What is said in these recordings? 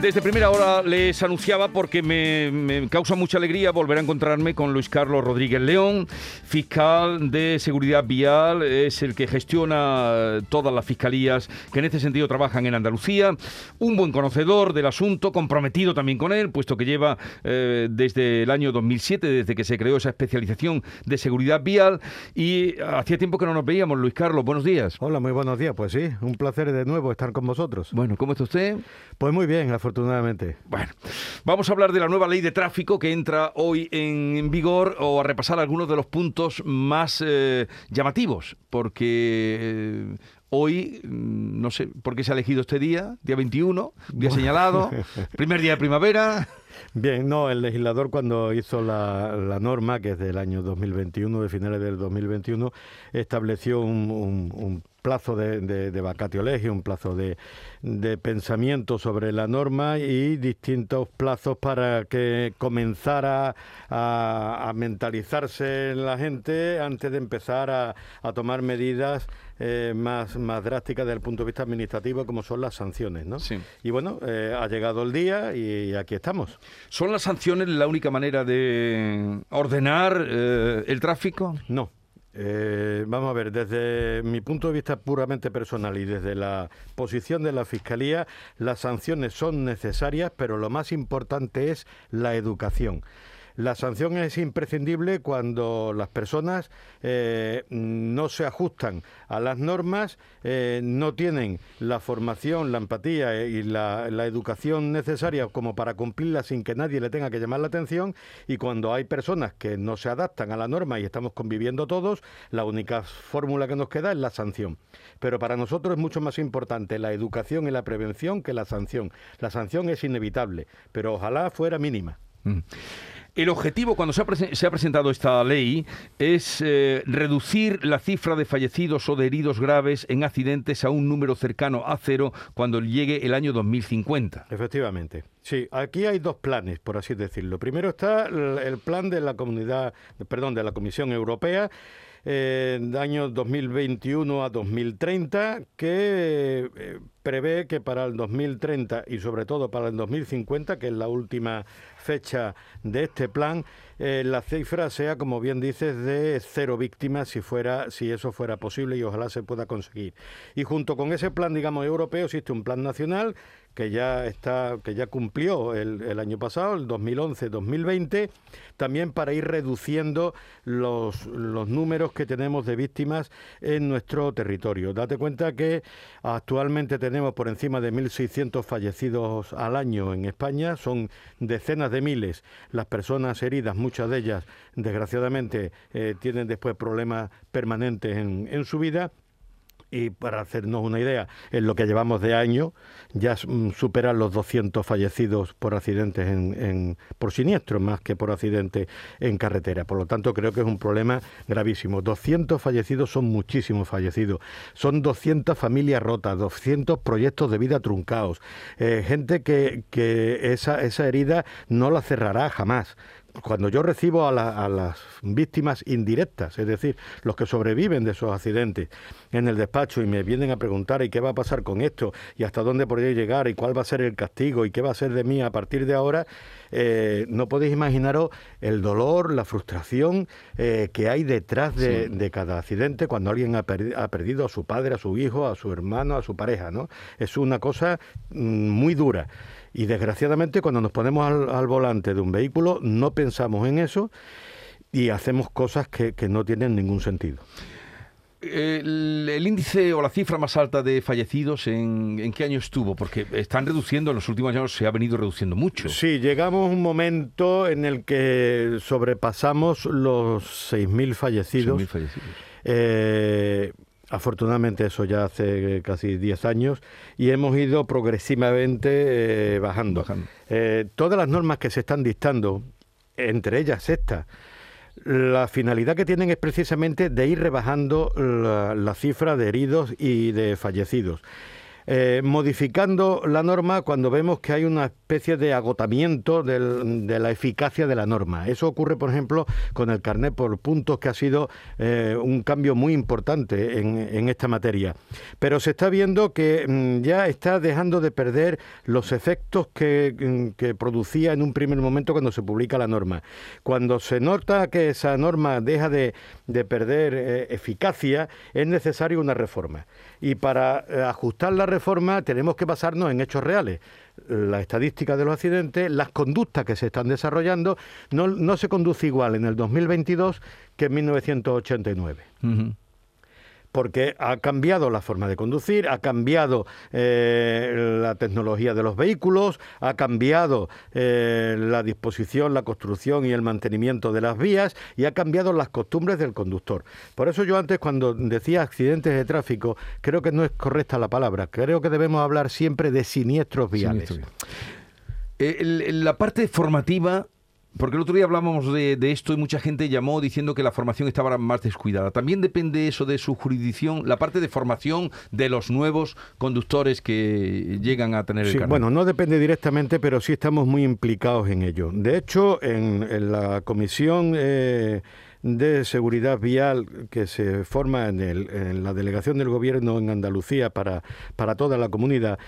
Desde primera hora les anunciaba porque me, causa mucha alegría volver a encontrarme con Luis Carlos Rodríguez León, fiscal de seguridad vial, es el que gestiona todas las fiscalías que en este sentido trabajan en Andalucía, un buen conocedor del asunto, comprometido también con él, puesto que lleva eh, desde el año 2007, desde que se creó esa especialización de seguridad vial y hacía tiempo que no nos veíamos. Luis Carlos, buenos días. Hola, muy buenos días. Pues sí, un placer de nuevo estar con vosotros. Bueno, ¿cómo está usted? Pues muy bien, afortunadamente. Bueno, vamos a hablar de la nueva ley de tráfico que entra hoy en vigor o a repasar algunos de los puntos más eh, llamativos, porque eh, Hoy, mm, no sé por qué se ha elegido este día, día 21, día señalado, primer día de primavera. Bien, no, el legislador cuando hizo la, norma, que es del año 2021, de finales del 2021, estableció un plazo de, de, vacatio legis, un plazo de, pensamiento sobre la norma y distintos plazos para que comenzara a, mentalizarse la gente antes de empezar a, tomar medidas eh, más, más drásticas desde el punto de vista administrativo, como son las sanciones. ¿no? Y bueno, eh, ha llegado el día y, aquí estamos. ¿Son las sanciones la única manera de ordenar eh, el tráfico? No. Eh, vamos a ver, desde mi punto de vista puramente personal y desde la posición de la Fiscalía, las sanciones son necesarias, pero lo más importante es la educación. La sanción es imprescindible cuando las personas eh, no se ajustan a las normas, eh, no tienen la formación, la empatía y la, educación necesaria como para cumplirla sin que nadie le tenga que llamar la atención y cuando hay personas que no se adaptan a la norma y estamos conviviendo todos, la única fórmula que nos queda es la sanción. Pero para nosotros es mucho más importante la educación y la prevención que la sanción. La sanción es inevitable, pero ojalá fuera mínima. Mm. El objetivo, cuando se ha, presentado esta ley, es eh, reducir la cifra de fallecidos o de heridos graves en accidentes a un número cercano a cero cuando llegue el año 2050. Efectivamente. Sí, aquí hay dos planes, por así decirlo. Primero está el plan de la comunidad, perdón, de la Comisión Europea en años 2021 a 2030, que eh, prevé que para el 2030 y sobre todo para el 2050, que es la última fecha de este plan, eh, la cifra sea, como bien dices, de cero víctimas si fuera, si eso fuera posible y ojalá se pueda conseguir. Y junto con ese plan, digamos, europeo, existe un plan nacional que ya está, que ya cumplió el, año pasado, el 2011-2020, también para ir reduciendo los, los números que tenemos de víctimas en nuestro territorio. Date cuenta que actualmente tenemos por encima de 1.600 fallecidos al año en España, son decenas de miles las personas heridas, muchas de ellas desgraciadamente eh, tienen después problemas permanentes en, en su vida y para hacernos una idea, en lo que llevamos de año ya mm, superan los 200 fallecidos por accidentes en, por siniestros más que por accidentes en carretera. Por lo tanto, creo que es un problema gravísimo. 200 fallecidos son muchísimos fallecidos. Son 200 familias rotas, 200 proyectos de vida truncados. Eh, gente que, que esa, esa herida no la cerrará jamás cuando yo recibo a, las víctimas indirectas, es decir, los que sobreviven de esos accidentes en el despacho y me vienen a preguntar y qué va a pasar con esto y hasta dónde podría llegar y cuál va a ser el castigo y qué va a ser de mí a partir de ahora, eh, no podéis imaginaros el dolor, la frustración eh, que hay detrás de, cada accidente cuando alguien ha, perdido a su padre, a su hijo, a su hermano, a su pareja, ¿no? Es una cosa mm, muy dura. Y desgraciadamente cuando nos ponemos al, volante de un vehículo no pensamos en eso y hacemos cosas que, no tienen ningún sentido. El, índice o la cifra más alta de fallecidos, ¿en, qué año estuvo? Porque están reduciendo, en los últimos años se ha venido reduciendo mucho. Sí, llegamos a un momento en el que sobrepasamos los 6.000 fallecidos. 6.000 fallecidos. Eh, Afortunadamente eso ya hace casi 10 años y hemos ido progresivamente eh, bajando. Eh, todas las normas que se están dictando, entre ellas esta, la finalidad que tienen es precisamente de ir rebajando la, cifra de heridos y de fallecidos. Eh, modificando la norma cuando vemos que hay una especie de agotamiento de la eficacia de la norma. Eso ocurre, por ejemplo, con el carnet por puntos, que ha sido eh, un cambio muy importante en, esta materia. Pero se está viendo que mm, ya está dejando de perder los efectos que, mm, producía en un primer momento cuando se publica la norma. Cuando se nota que esa norma deja de, perder eh, eficacia, es necesaria una reforma. Y para eh, ajustar la reforma tenemos que basarnos en hechos reales. La estadística de los accidentes, las conductas que se están desarrollando, no, no se conduce igual en el 2022 que en 1989 porque ha cambiado la forma de conducir, ha cambiado eh, la tecnología de los vehículos, ha cambiado eh, la disposición, la construcción y el mantenimiento de las vías y ha cambiado las costumbres del conductor. Por eso yo antes cuando decía accidentes de tráfico, creo que no es correcta la palabra, creo que debemos hablar siempre de siniestros viales. Eh, la parte formativa porque el otro día hablábamos de, esto y mucha gente llamó diciendo que la formación estaba más descuidada. También depende eso de su jurisdicción, la parte de formación de los nuevos conductores que llegan a tener el sí, Bueno, no depende directamente, pero sí estamos muy implicados en ello. De hecho, en, la comisión eh, de seguridad vial que se forma en, en, la delegación del gobierno en Andalucía para, para toda la comunidad,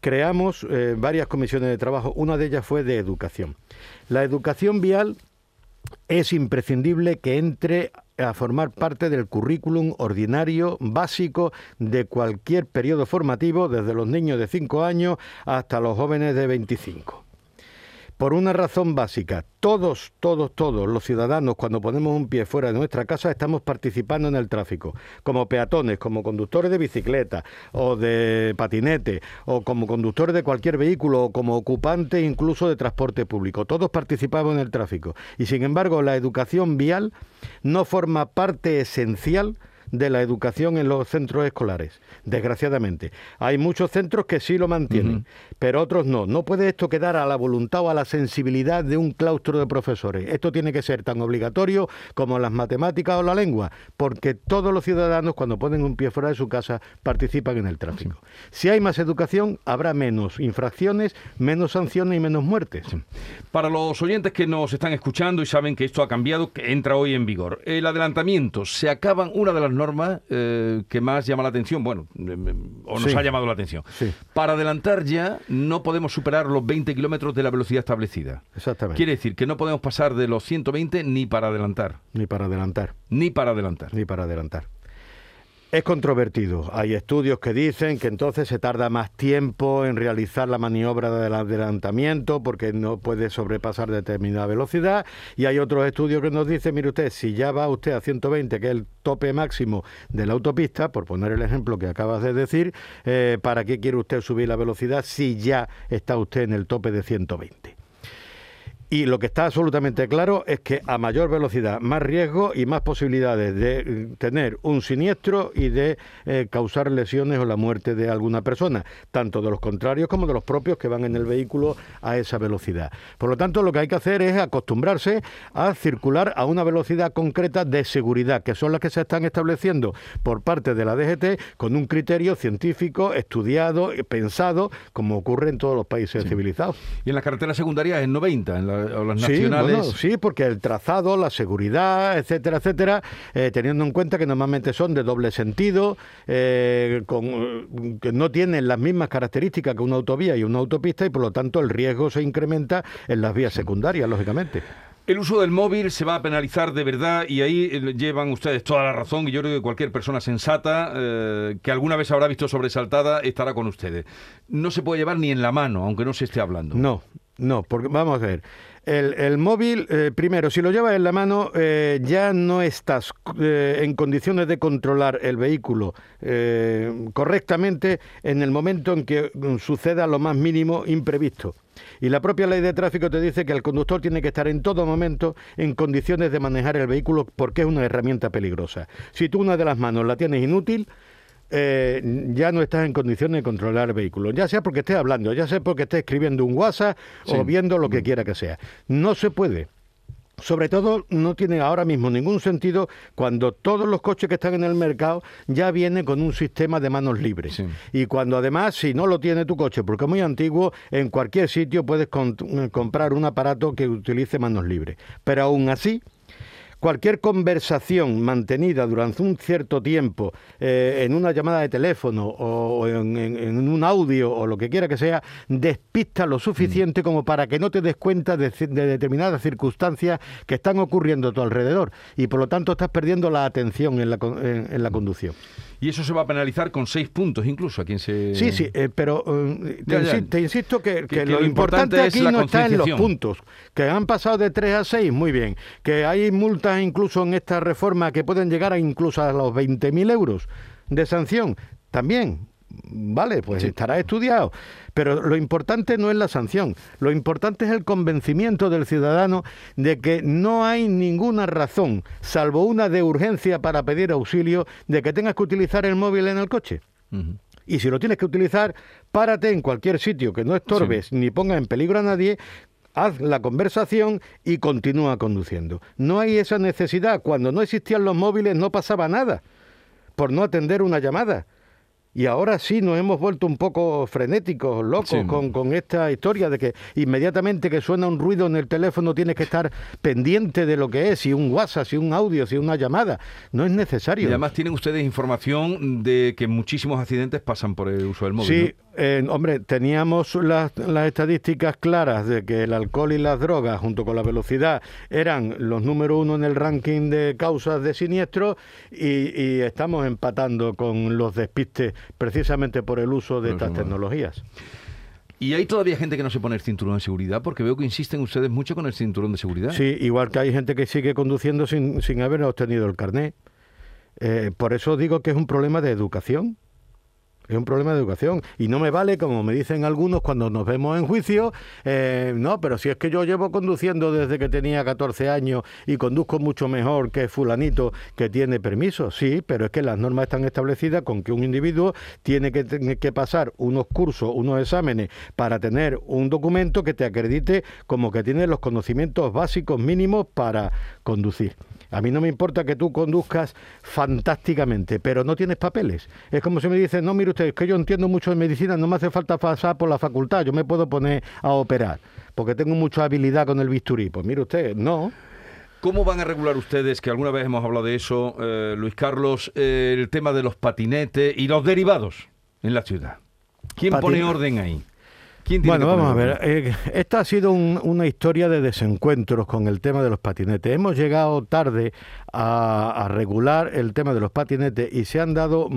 creamos eh, varias comisiones de trabajo. Una de ellas fue de educación. La educación vial es imprescindible que entre a formar parte del currículum ordinario básico de cualquier periodo formativo, desde los niños de 5 años hasta los jóvenes de 25 por una razón básica. Todos, todos, todos los ciudadanos, cuando ponemos un pie fuera de nuestra casa, estamos participando en el tráfico, como peatones, como conductores de bicicleta o de patinete, o como conductores de cualquier vehículo, o como ocupantes incluso de transporte público. Todos participamos en el tráfico. Y sin embargo, la educación vial no forma parte esencial de la educación en los centros escolares, desgraciadamente. Hay muchos centros que sí lo mantienen, pero otros no. No puede esto quedar a la voluntad o a la sensibilidad de un claustro de profesores. Esto tiene que ser tan obligatorio como las matemáticas o la lengua, porque todos los ciudadanos cuando ponen un pie fuera de su casa participan en el tráfico. Si hay más educación, habrá menos infracciones, menos sanciones y menos muertes. Para los oyentes que nos están escuchando y saben que esto ha cambiado, que entra hoy en vigor, el adelantamiento, se acaban una de las norma eh, que más llama la atención, bueno, eh, o nos ha llamado la atención. Para adelantar ya no podemos superar los 20 kilómetros de la velocidad establecida. Exactamente. Quiere decir que no podemos pasar de los 120 ni para adelantar. Ni para adelantar. Ni para adelantar. Ni para adelantar. Es controvertido. Hay estudios que dicen que entonces se tarda más tiempo en realizar la maniobra del adelantamiento porque no puede sobrepasar determinada velocidad. Y hay otros estudios que nos dicen, mire usted, si ya va usted a 120, que es el tope máximo de la autopista, por poner el ejemplo que acabas de decir, eh, ¿para qué quiere usted subir la velocidad si ya está usted en el tope de 120? Y lo que está absolutamente claro es que a mayor velocidad, más riesgo y más posibilidades de eh, tener un siniestro y de eh, causar lesiones o la muerte de alguna persona, tanto de los contrarios como de los propios que van en el vehículo a esa velocidad. Por lo tanto, lo que hay que hacer es acostumbrarse a circular a una velocidad concreta de seguridad, que son las que se están estableciendo por parte de la DGT con un criterio científico, estudiado, pensado, como ocurre en todos los países civilizados. Y en las carreteras secundarias es 90, en la sí, sí, porque el trazado, la seguridad, etcétera, etcétera, eh, teniendo en cuenta que normalmente son de doble sentido, eh, con, que no tienen las mismas características que una autovía y una autopista y por lo tanto el riesgo se incrementa en las vías secundarias, lógicamente. El uso del móvil se va a penalizar de verdad y ahí eh, llevan ustedes toda la razón y yo creo que cualquier persona sensata que alguna vez habrá visto sobresaltada estará con ustedes. No se puede llevar ni en la mano, aunque no se esté hablando. No, no, porque vamos a ver. El, móvil, eh, primero, si lo llevas en la mano, eh, ya no estás eh, en condiciones de controlar el vehículo correctamente en el momento en que mm, suceda lo más mínimo imprevisto. Y la propia ley de tráfico te dice que el conductor tiene que estar en todo momento en condiciones de manejar el vehículo porque es una herramienta peligrosa. Si tú una de las manos la tienes inútil, eh, ya no estás en condiciones de controlar el vehículo, ya sea porque estés hablando, ya sea porque estés escribiendo un WhatsApp o viendo lo que quiera que sea. No se puede. Sobre todo no tiene ahora mismo ningún sentido cuando todos los coches que están en el mercado ya vienen con un sistema de manos libres. Sí. Y cuando además, si no lo tiene tu coche porque es muy antiguo, en cualquier sitio puedes con- comprar un aparato que utilice manos libres. Pero aún así, cualquier conversación mantenida durante un cierto tiempo eh, en una llamada de teléfono o, o en, en- en un audio o lo que quiera que sea, despista lo suficiente como para que no te des cuenta de, determinadas circunstancias que están ocurriendo a tu alrededor y por lo tanto estás perdiendo la atención en la, en- en la conducción. Y eso se va a penalizar con seis puntos incluso a quien se... Sí, sí, eh, pero eh, te, Ya, ya. insi- te insisto que, Que- que que lo, lo importante aquí no está en los puntos, que han pasado de 3 a 6, muy bien, que hay multas incluso en esta reforma que pueden llegar a incluso a los 20.000 euros de sanción, también. Vale, pues estará estudiado. Pero lo importante no es la sanción, lo importante es el convencimiento del ciudadano de que no hay ninguna razón, salvo una de urgencia para pedir auxilio, de que tengas que utilizar el móvil en el coche. Y si lo tienes que utilizar, párate en cualquier sitio que no estorbes ni ponga en peligro a nadie, haz la conversación y continúa conduciendo. No hay esa necesidad. Cuando no existían los móviles no pasaba nada por no atender una llamada. Y ahora sí nos hemos vuelto un poco frenéticos, locos, Sí. con, con esta historia de que inmediatamente que suena un ruido en el teléfono tienes que estar pendiente de lo que es, si un WhatsApp, si un audio, si una llamada. No es Y necesario. además tienen ustedes información de que muchísimos accidentes pasan por el uso del móvil. Sí, eh, hombre, teníamos las, las estadísticas claras de que el alcohol y las drogas, junto con la velocidad, eran los número uno en el ranking de causas de siniestro y, y estamos empatando con los despistes precisamente por el uso de estas tecnologías. ¿no? Y hay todavía gente que no se pone el cinturón de seguridad porque veo que insisten ustedes mucho con el cinturón de seguridad. Sí, igual que hay gente que sigue conduciendo sin, sin haber obtenido el carné. Eh, por eso digo que es un problema de educación. Es un problema de educación. Y no me vale, como me dicen algunos cuando nos vemos en juicio, eh, no, pero si es que yo llevo conduciendo desde que tenía 14 años y conduzco mucho mejor que fulanito que tiene permiso. Sí, pero es que las normas están establecidas con que un individuo tiene que, tener que pasar unos cursos, unos exámenes para tener un documento que te acredite como que tiene los conocimientos básicos mínimos para conducir. A mí no me importa que tú conduzcas fantásticamente, pero no tienes papeles. Es como si me dices, no, mire usted, es que yo entiendo mucho de medicina, no me hace falta pasar por la facultad, yo me puedo poner a operar, porque tengo mucha habilidad con el bisturí. Pues mire usted, no. ¿Cómo van a regular ustedes, que alguna vez hemos hablado de eso, eh, Luis Carlos, eh, el tema de los patinetes y los derivados en la ciudad? ¿Quién Patin- pone orden ahí? ¿Quién tiene Bueno, que vamos a ver. eh, esta ha sido un- una historia de desencuentros con el tema de los patinetes. Hemos llegado tarde a, a regular el tema de los patinetes y se han dado mm,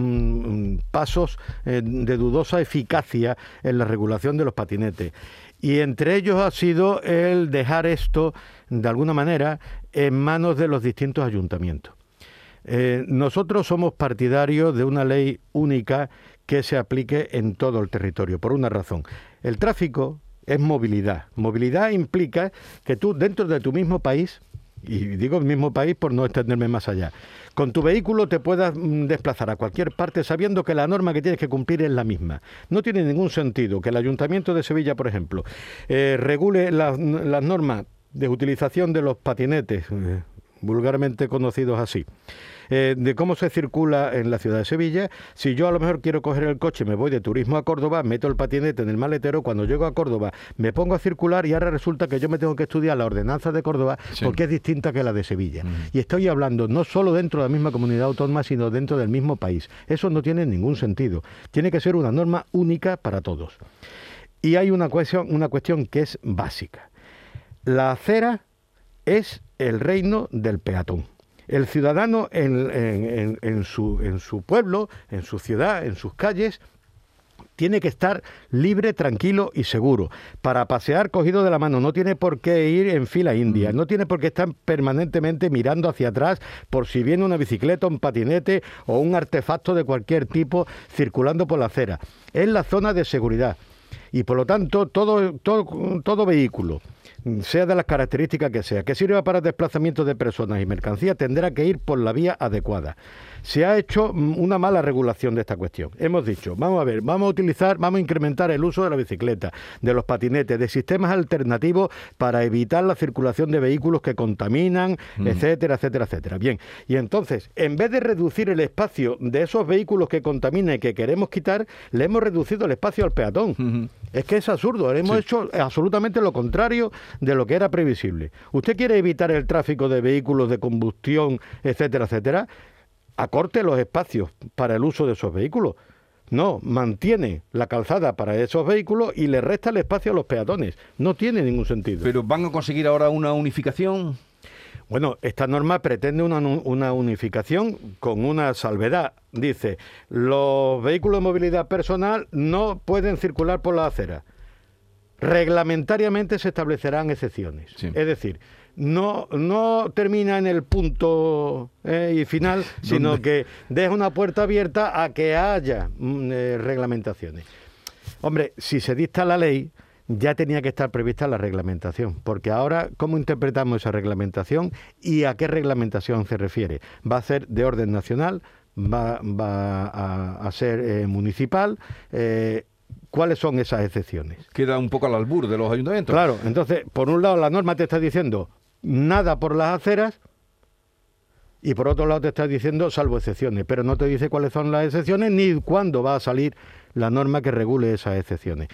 mm, pasos eh, de dudosa eficacia en la regulación de los patinetes. Y entre ellos ha sido el dejar esto, de alguna manera, en manos de los distintos ayuntamientos. Eh, nosotros somos partidarios de una ley única que se aplique en todo el territorio, por una razón. El tráfico es movilidad. Movilidad implica que tú dentro de tu mismo país, y digo el mismo país por no extenderme más allá, con tu vehículo te puedas mm, desplazar a cualquier parte sabiendo que la norma que tienes que cumplir es la misma. No tiene ningún sentido que el Ayuntamiento de Sevilla, por ejemplo, eh, regule las, las normas de utilización de los patinetes, eh, vulgarmente conocidos así, eh, de cómo se circula en la ciudad de Sevilla. Si yo a lo mejor quiero coger el coche, me voy de turismo a Córdoba, meto el patinete en el maletero, cuando llego a Córdoba me pongo a circular y ahora resulta que yo me tengo que estudiar la ordenanza de Córdoba Sí. porque es distinta que la de Sevilla. Ujú. Y estoy hablando no solo dentro de la misma comunidad autónoma, sino dentro del mismo país. Eso no tiene ningún sentido. Tiene que ser una norma única para todos. Y hay una cuestión, una cuestión que es básica. La acera es el reino del peatón. El ciudadano en, en- su, en su pueblo, en su ciudad, en sus calles, tiene que estar libre, tranquilo y seguro para pasear cogido de la mano. No tiene por qué ir en fila india, no tiene por qué estar permanentemente mirando hacia atrás por si viene una bicicleta, un patinete o un artefacto de cualquier tipo circulando por la acera. Es la zona de seguridad. Y por lo tanto, todo, todo, todo vehículo sea de las características que sea, que sirva para desplazamiento de personas y mercancías, tendrá que ir por la vía adecuada. Se ha hecho mm, una mala regulación de esta cuestión. Hemos dicho, vamos a ver, vamos a utilizar, vamos a incrementar el uso de la bicicleta, de los patinetes, de sistemas alternativos para evitar la circulación de vehículos que contaminan, mm. etcétera, etcétera, etcétera. Bien, y entonces, en vez de reducir el espacio de esos vehículos que contaminan y que queremos quitar, le hemos reducido el espacio al peatón. Es que es absurdo, hemos hecho absolutamente lo contrario de lo que era previsible. Usted quiere evitar el tráfico de vehículos de combustión, etcétera, etcétera, acorte los espacios para el uso de esos vehículos. No, mantiene la calzada para esos vehículos y le resta el espacio a los peatones. No tiene ningún sentido. Pero van a conseguir ahora una unificación. Bueno, esta norma pretende una, una, unificación con una salvedad. Dice, los vehículos de movilidad personal no pueden circular por la acera. Reglamentariamente se establecerán excepciones. Es decir, no, no termina en el punto eh, y final, sino que deja una puerta abierta a que haya mm, eh, reglamentaciones. Hombre, si se dicta la ley, ya tenía que estar prevista la reglamentación, porque ahora, ¿cómo interpretamos esa reglamentación y a qué reglamentación se refiere? ¿Va a ser de orden nacional? ¿Va, a, ser eh, municipal? ¿Cuáles son esas excepciones? Queda un poco al albur de los ayuntamientos. Claro, entonces, por un lado, la norma te está diciendo nada por las aceras y por otro lado te está diciendo salvo excepciones, pero no te dice cuáles son las excepciones ni cuándo va a salir la norma que regule esas excepciones.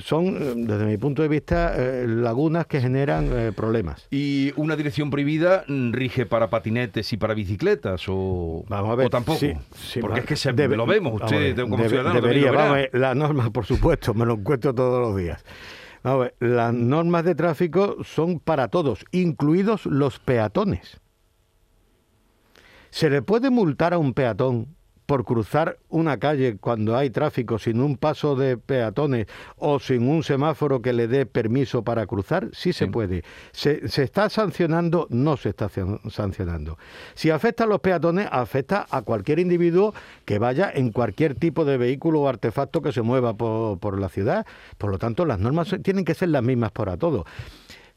Son, eh, desde mi punto de vista, eh, lagunas que generan eh, problemas. ¿Y una dirección prohibida rige para patinetes y para bicicletas o, Vamos a ver, tampoco? Porque es que se, lo vemos, usted como ciudadano debería, vamos a ver, la norma, por supuesto, me lo encuentro todos los días. A ver, las normas de tráfico son para todos, incluidos los peatones. ¿Se le puede multar a un peatón por cruzar una calle cuando hay tráfico sin un paso de peatones o sin un semáforo que le dé permiso para cruzar? Sí se puede. ¿Se, ¿Se, está sancionando? No se está sancionando. Si afecta a los peatones, afecta a cualquier individuo que vaya en cualquier tipo de vehículo o artefacto que se mueva por, por la ciudad. Por lo tanto, las normas tienen que ser las mismas para todos.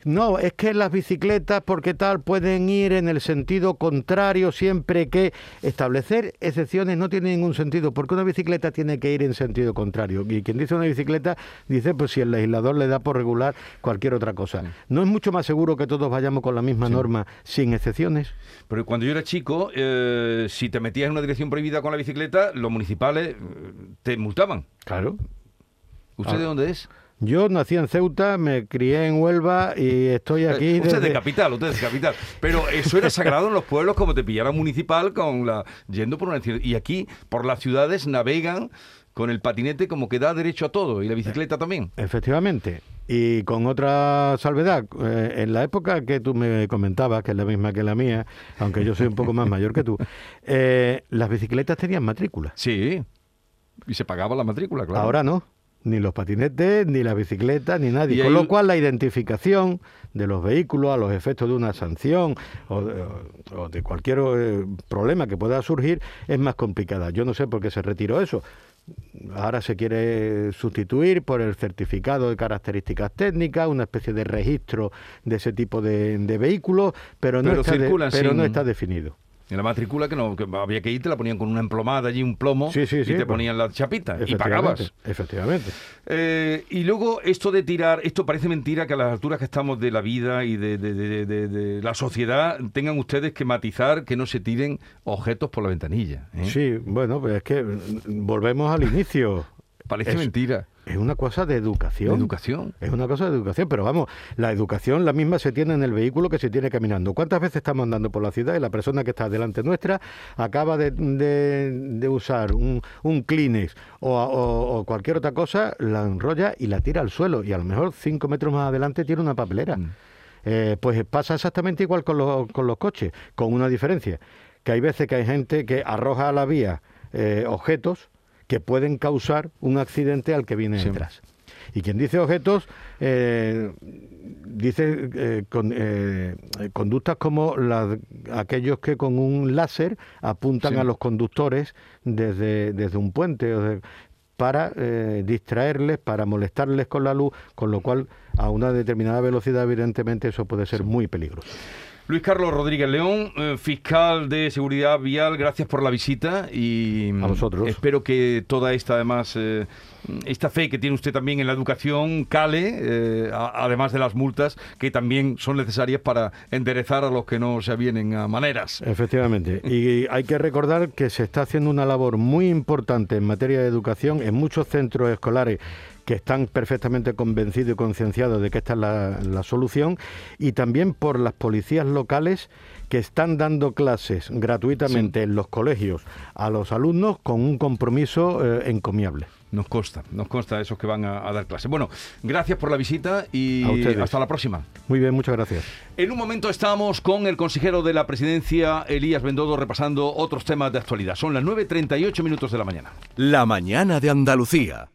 No, es que las bicicletas, porque tal, pueden ir en el sentido contrario siempre que establecer excepciones no tiene ningún sentido, porque una bicicleta tiene que ir en sentido contrario. Y quien dice una bicicleta dice, pues si el legislador le da por regular cualquier otra cosa. ¿No es mucho más seguro que todos vayamos con la misma norma sin excepciones? Pero cuando yo era chico, eh, si te metías en una dirección prohibida con la bicicleta, los municipales eh, te multaban. Claro. ¿Usted de dónde es? Yo nací en Ceuta, me crié en Huelva y estoy eh, aquí. usted de capital, usted de capital. Pero eso era sagrado en los pueblos como te pillara municipal con la yendo por una y aquí por las ciudades navegan con el patinete como que da derecho a todo y la bicicleta también. Efectivamente. Y con otra salvedad, eh, en la época que tú me comentabas, que es la misma que la mía, aunque yo soy un poco más mayor que tú, eh, las bicicletas tenían matrícula. Sí. Y se pagaba la matrícula, claro. Ahora no ni los patinetes, ni la bicicleta, ni nadie. Con lo cual la identificación de los vehículos a los efectos de una sanción o de, cualquier eh, problema que pueda surgir es más complicada. Yo no sé por qué se retiró eso. Ahora se quiere sustituir por el certificado de características técnicas, una especie de registro de ese tipo de, vehículos, pero, no, está, pero no está definido. En la matrícula que, no, había que ir, te la ponían con una emplomada allí, un plomo, y te pues, ponían la chapita y pagabas. Efectivamente. Eh, y luego esto de tirar, esto parece mentira que a las alturas que estamos de la vida y de, la sociedad tengan ustedes que matizar que no se tiren objetos por la ventanilla. ¿eh? Sí, bueno, pues es que volvemos al inicio. Parece mentira. Es una cosa de educación. educación? Es una cosa de educación, pero vamos, la educación la misma se tiene en el vehículo que se tiene caminando. ¿Cuántas veces estamos andando por la ciudad y la persona que está delante nuestra acaba de, usar un, un Kleenex o, cualquier otra cosa, la enrolla y la tira al suelo y a lo mejor cinco metros más adelante tiene una papelera? Mm. Eh, pues pasa exactamente igual con los, con los coches, con una diferencia, que hay veces que hay gente que arroja a la vía eh, objetos que pueden causar un accidente al que viene detrás. Y quien dice objetos, eh, dice eh, con, eh, conductas como las, aquellos que con un láser apuntan a los conductores desde, desde un puente. para distraerles, para molestarles con la luz, con lo cual a una determinada velocidad evidentemente eso puede ser muy peligroso. Luis Carlos Rodríguez León, eh, fiscal de seguridad vial, gracias por la visita y a vosotros. espero que toda esta además eh, esta fe que tiene usted también en la educación cale, eh, además de las multas que también son necesarias para enderezar a los que no se avienen a maneras. Efectivamente, y hay que recordar que se está haciendo una labor muy importante en materia de educación en muchos centros escolares que están perfectamente convencidos y concienciados de que esta es la, solución, y también por las policías locales que están dando clases gratuitamente en los colegios a los alumnos con un compromiso eh, encomiable. Nos consta, nos consta esos que van a, dar clases. Bueno, gracias por la visita y hasta la próxima. Muy bien, muchas gracias. En un momento estamos con el consejero de la presidencia, Elías Bendodo, repasando otros temas de actualidad. Son las 9.38 minutos de la mañana. La mañana de Andalucía.